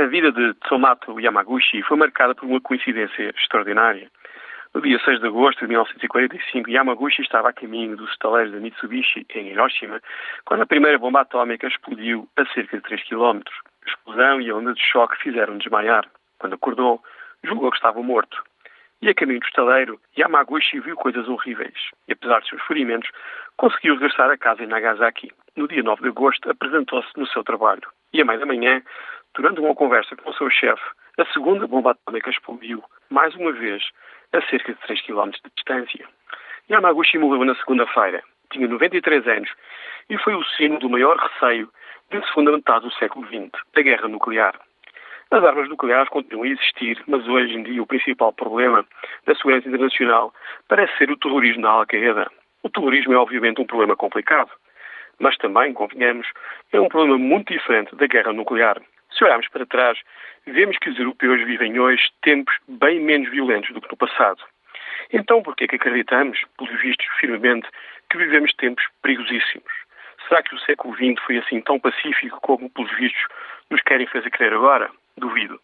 A vida de Tsumato Yamaguchi foi marcada por uma coincidência extraordinária. No dia 6 de agosto de 1945, Yamaguchi estava a caminho dos estaleiros da Mitsubishi, em Hiroshima, quando a primeira bomba atómica explodiu a cerca de 3 km. A explosão e a onda de choque fizeram desmaiar. Quando acordou, julgou que estava morto. E a caminho do estaleiro, Yamaguchi viu coisas horríveis. E apesar dos seus ferimentos, conseguiu regressar a casa em Nagasaki. No dia 9 de agosto, apresentou-se no seu trabalho. E a meia da manhã, durante uma conversa com o seu chefe, a segunda bomba atômica explodiu, mais uma vez, a cerca de 3 km de distância. Yamaguchi morreu na segunda-feira. Tinha 93 anos e foi o sino do maior receio da segunda metade do século XX, a guerra nuclear. As armas nucleares continuam a existir, mas hoje em dia o principal problema da segurança internacional parece ser o terrorismo da Al-Qaeda. O terrorismo é obviamente um problema complicado, mas também, convenhamos, é um problema muito diferente da guerra nuclear. Se olharmos para trás, vemos que os europeus vivem hoje tempos bem menos violentos do que no passado. Então, por que é que acreditamos, pelos vistos, firmemente, que vivemos tempos perigosíssimos? Será que o século XX foi assim tão pacífico como, pelos vistos, nos querem fazer crer agora? Duvido.